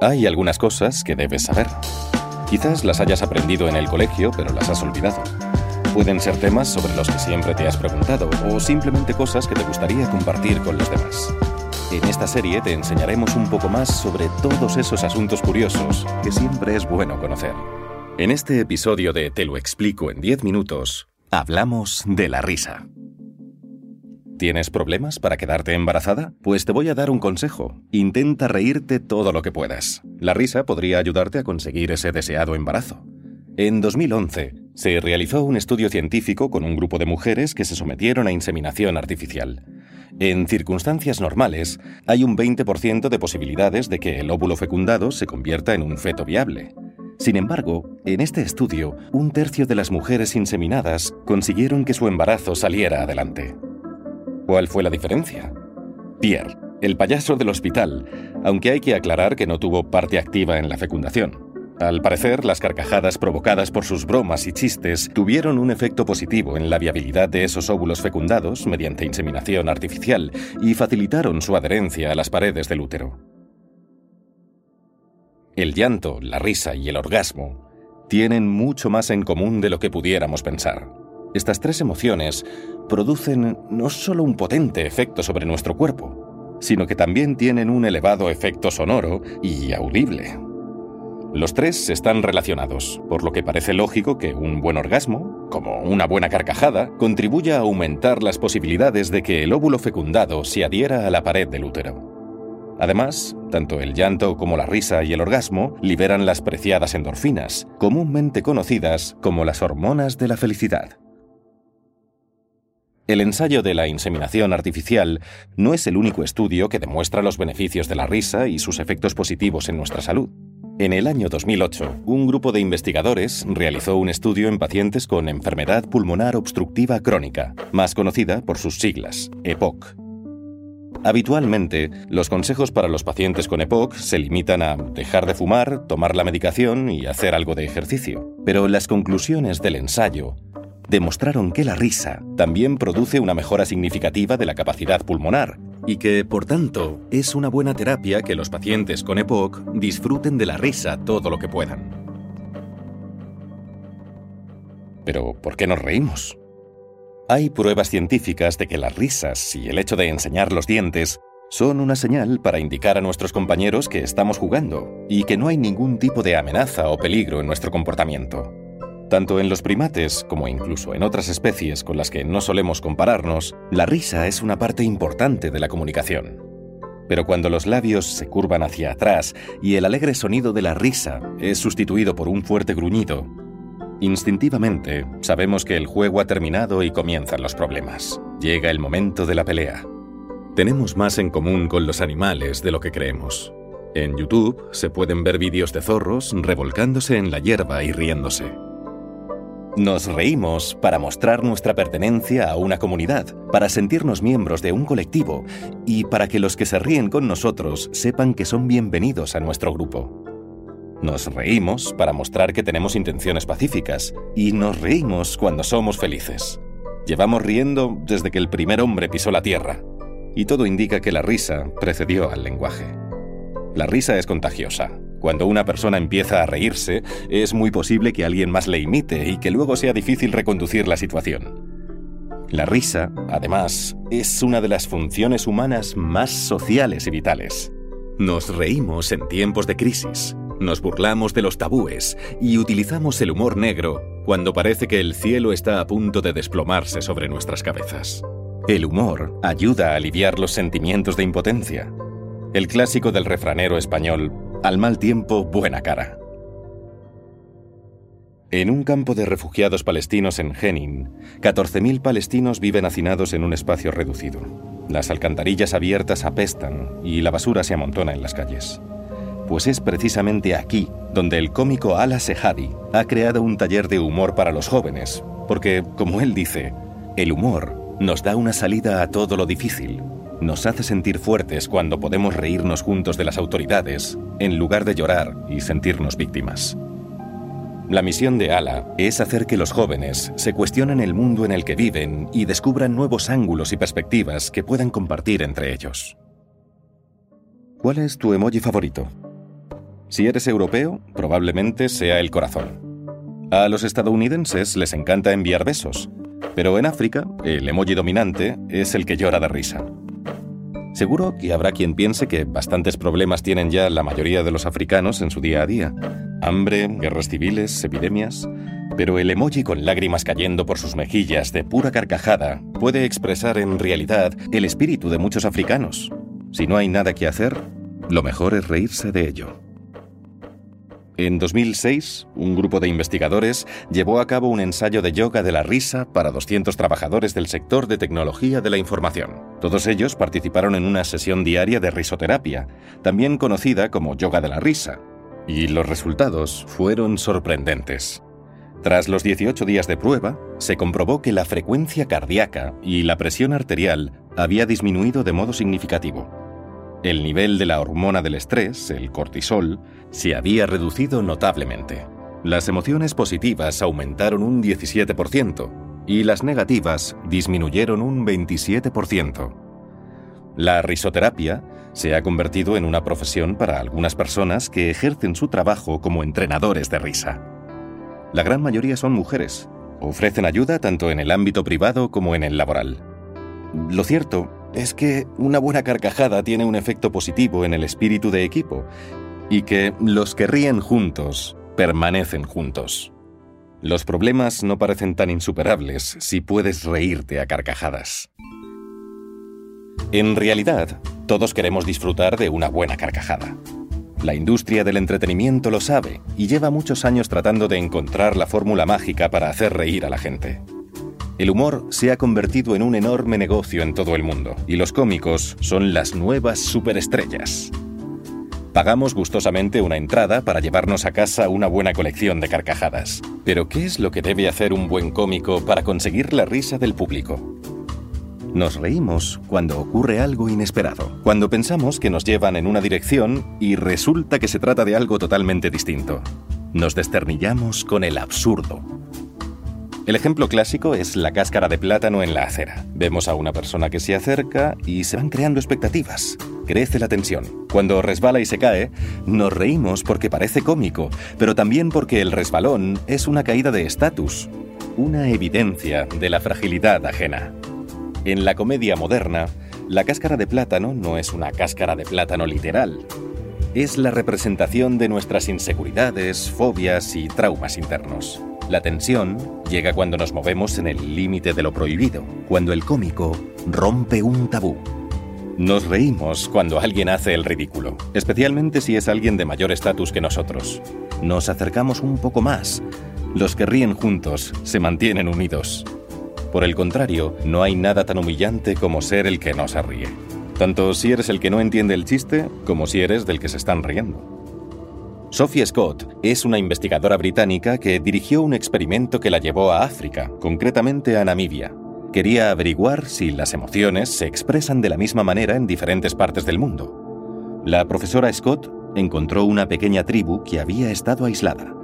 Hay algunas cosas que debes saber. Quizás las hayas aprendido en el colegio, pero las has olvidado. Pueden ser temas sobre los que siempre te has preguntado o simplemente cosas que te gustaría compartir con los demás. En esta serie te enseñaremos un poco más sobre todos esos asuntos curiosos que siempre es bueno conocer. En este episodio de Te lo explico en 10 minutos, hablamos de la risa. ¿Tienes problemas para quedarte embarazada? Pues te voy a dar un consejo. Intenta reírte todo lo que puedas. La risa podría ayudarte a conseguir ese deseado embarazo. En 2011, se realizó un estudio científico con un grupo de mujeres que se sometieron a inseminación artificial. En circunstancias normales, hay un 20% de posibilidades de que el óvulo fecundado se convierta en un feto viable. Sin embargo, en este estudio, un tercio de las mujeres inseminadas consiguieron que su embarazo saliera adelante. ¿Cuál fue la diferencia? Pierre, el payaso del hospital, aunque hay que aclarar que no tuvo parte activa en la fecundación. Al parecer, las carcajadas provocadas por sus bromas y chistes tuvieron un efecto positivo en la viabilidad de esos óvulos fecundados mediante inseminación artificial y facilitaron su adherencia a las paredes del útero. El llanto, la risa y el orgasmo tienen mucho más en común de lo que pudiéramos pensar. Estas tres emociones producen no solo un potente efecto sobre nuestro cuerpo, sino que también tienen un elevado efecto sonoro y audible. Los tres están relacionados, por lo que parece lógico que un buen orgasmo, como una buena carcajada, contribuya a aumentar las posibilidades de que el óvulo fecundado se adhiera a la pared del útero. Además, tanto el llanto como la risa y el orgasmo liberan las preciadas endorfinas, comúnmente conocidas como las hormonas de la felicidad. El ensayo de la inseminación artificial no es el único estudio que demuestra los beneficios de la risa y sus efectos positivos en nuestra salud. En el año 2008, un grupo de investigadores realizó un estudio en pacientes con enfermedad pulmonar obstructiva crónica, más conocida por sus siglas, EPOC. Habitualmente, los consejos para los pacientes con EPOC se limitan a dejar de fumar, tomar la medicación y hacer algo de ejercicio. Pero las conclusiones del ensayo demostraron que la risa también produce una mejora significativa de la capacidad pulmonar y que, por tanto, es una buena terapia que los pacientes con EPOC disfruten de la risa todo lo que puedan. Pero, ¿por qué nos reímos? Hay pruebas científicas de que las risas y el hecho de enseñar los dientes son una señal para indicar a nuestros compañeros que estamos jugando y que no hay ningún tipo de amenaza o peligro en nuestro comportamiento. Tanto en los primates como incluso en otras especies con las que no solemos compararnos, la risa es una parte importante de la comunicación. Pero cuando los labios se curvan hacia atrás y el alegre sonido de la risa es sustituido por un fuerte gruñido, instintivamente sabemos que el juego ha terminado y comienzan los problemas. Llega el momento de la pelea. Tenemos más en común con los animales de lo que creemos. En YouTube se pueden ver vídeos de zorros revolcándose en la hierba y riéndose. Nos reímos para mostrar nuestra pertenencia a una comunidad, para sentirnos miembros de un colectivo y para que los que se ríen con nosotros sepan que son bienvenidos a nuestro grupo. Nos reímos para mostrar que tenemos intenciones pacíficas y nos reímos cuando somos felices. Llevamos riendo desde que el primer hombre pisó la tierra y todo indica que la risa precedió al lenguaje. La risa es contagiosa, cuando una persona empieza a reírse, es muy posible que alguien más le imite y que luego sea difícil reconducir la situación. La risa, además, es una de las funciones humanas más sociales y vitales. Nos reímos en tiempos de crisis, nos burlamos de los tabúes y utilizamos el humor negro cuando parece que el cielo está a punto de desplomarse sobre nuestras cabezas. El humor ayuda a aliviar los sentimientos de impotencia. El clásico del refranero español al mal tiempo, buena cara. En un campo de refugiados palestinos en Jenin, 14.000 palestinos viven hacinados en un espacio reducido. Las alcantarillas abiertas apestan y la basura se amontona en las calles. Pues es precisamente aquí donde el cómico Ala Sehadi ha creado un taller de humor para los jóvenes, porque, como él dice, el humor nos da una salida a todo lo difícil, nos hace sentir fuertes cuando podemos reírnos juntos de las autoridades, en lugar de llorar y sentirnos víctimas. La misión de Ala es hacer que los jóvenes se cuestionen el mundo en el que viven y descubran nuevos ángulos y perspectivas que puedan compartir entre ellos. ¿Cuál es tu emoji favorito? Si eres europeo, probablemente sea el corazón. A los estadounidenses les encanta enviar besos, pero en África, el emoji dominante es el que llora de risa. Seguro que habrá quien piense que bastantes problemas tienen ya la mayoría de los africanos en su día a día. Hambre, guerras civiles, epidemias. Pero el emoji con lágrimas cayendo por sus mejillas de pura carcajada puede expresar en realidad el espíritu de muchos africanos. Si no hay nada que hacer, lo mejor es reírse de ello. En 2006, un grupo de investigadores llevó a cabo un ensayo de yoga de la risa para 200 trabajadores del sector de tecnología de la información. Todos ellos participaron en una sesión diaria de risoterapia, también conocida como yoga de la risa, y los resultados fueron sorprendentes. Tras los 18 días de prueba, se comprobó que la frecuencia cardíaca y la presión arterial había disminuido de modo significativo. El nivel de la hormona del estrés, el cortisol, se había reducido notablemente. Las emociones positivas aumentaron un 17% y las negativas disminuyeron un 27%. La risoterapia se ha convertido en una profesión para algunas personas que ejercen su trabajo como entrenadores de risa. La gran mayoría son mujeres. Ofrecen ayuda tanto en el ámbito privado como en el laboral. Lo cierto es que una buena carcajada tiene un efecto positivo en el espíritu de equipo y que los que ríen juntos permanecen juntos. Los problemas no parecen tan insuperables si puedes reírte a carcajadas. En realidad, todos queremos disfrutar de una buena carcajada. La industria del entretenimiento lo sabe y lleva muchos años tratando de encontrar la fórmula mágica para hacer reír a la gente. El humor se ha convertido en un enorme negocio en todo el mundo y los cómicos son las nuevas superestrellas. Pagamos gustosamente una entrada para llevarnos a casa una buena colección de carcajadas. Pero ¿qué es lo que debe hacer un buen cómico para conseguir la risa del público? Nos reímos cuando ocurre algo inesperado, cuando pensamos que nos llevan en una dirección y resulta que se trata de algo totalmente distinto. Nos desternillamos con el absurdo, el ejemplo clásico es la cáscara de plátano en la acera. Vemos a una persona que se acerca y se van creando expectativas. Crece la tensión. Cuando resbala y se cae, nos reímos porque parece cómico, pero también porque el resbalón es una caída de estatus, una evidencia de la fragilidad ajena. En la comedia moderna, la cáscara de plátano no es una cáscara de plátano literal. Es la representación de nuestras inseguridades, fobias y traumas internos. La tensión llega cuando nos movemos en el límite de lo prohibido, cuando el cómico rompe un tabú. Nos reímos cuando alguien hace el ridículo, especialmente si es alguien de mayor estatus que nosotros. Nos acercamos un poco más. Los que ríen juntos se mantienen unidos. Por el contrario, no hay nada tan humillante como ser el que no se ríe. Tanto si eres el que no entiende el chiste como si eres del que se están riendo. Sophie Scott es una investigadora británica que dirigió un experimento que la llevó a África, concretamente a Namibia. Quería averiguar si las emociones se expresan de la misma manera en diferentes partes del mundo. La profesora Scott encontró una pequeña tribu que había estado aislada,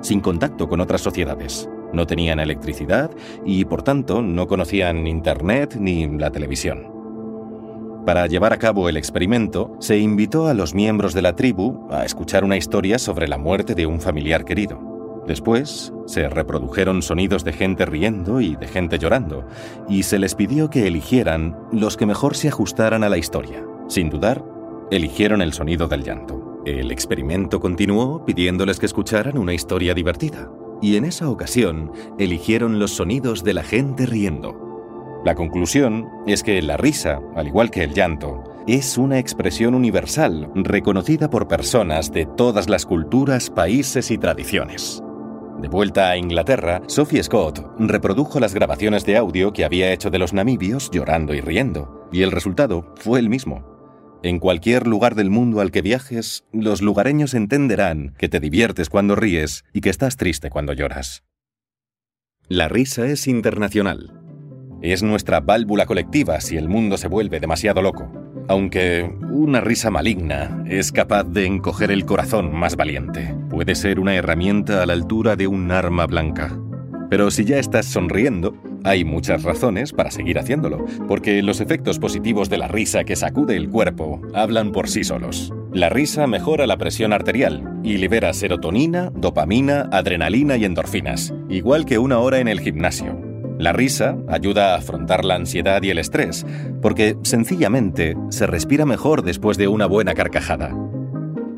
sin contacto con otras sociedades. No tenían electricidad y, por tanto, no conocían Internet ni la televisión. Para llevar a cabo el experimento, se invitó a los miembros de la tribu a escuchar una historia sobre la muerte de un familiar querido. Después, se reprodujeron sonidos de gente riendo y de gente llorando, y se les pidió que eligieran los que mejor se ajustaran a la historia. Sin dudar, eligieron el sonido del llanto. El experimento continuó pidiéndoles que escucharan una historia divertida, y en esa ocasión eligieron los sonidos de la gente riendo. La conclusión es que la risa, al igual que el llanto, es una expresión universal reconocida por personas de todas las culturas, países y tradiciones. De vuelta a Inglaterra, Sophie Scott reprodujo las grabaciones de audio que había hecho de los namibios llorando y riendo, y el resultado fue el mismo. En cualquier lugar del mundo al que viajes, los lugareños entenderán que te diviertes cuando ríes y que estás triste cuando lloras. La risa es internacional. Es nuestra válvula colectiva si el mundo se vuelve demasiado loco, aunque una risa maligna es capaz de encoger el corazón más valiente. Puede ser una herramienta a la altura de un arma blanca. Pero si ya estás sonriendo, hay muchas razones para seguir haciéndolo, porque los efectos positivos de la risa que sacude el cuerpo hablan por sí solos. La risa mejora la presión arterial y libera serotonina, dopamina, adrenalina y endorfinas, igual que una hora en el gimnasio. La risa ayuda a afrontar la ansiedad y el estrés, porque sencillamente se respira mejor después de una buena carcajada.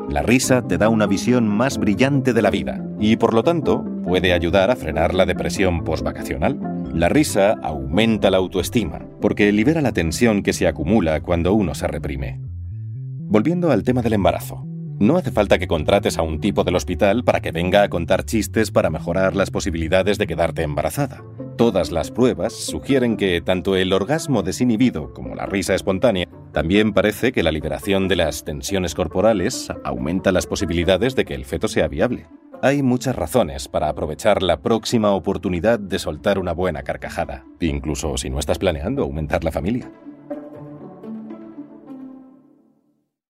La risa te da una visión más brillante de la vida y por lo tanto puede ayudar a frenar la depresión postvacacional. La risa aumenta la autoestima porque libera la tensión que se acumula cuando uno se reprime. Volviendo al tema del embarazo. No hace falta que contrates a un tipo del hospital para que venga a contar chistes para mejorar las posibilidades de quedarte embarazada. Todas las pruebas sugieren que tanto el orgasmo desinhibido como la risa espontánea también parece que la liberación de las tensiones corporales aumenta las posibilidades de que el feto sea viable. Hay muchas razones para aprovechar la próxima oportunidad de soltar una buena carcajada, incluso si no estás planeando aumentar la familia.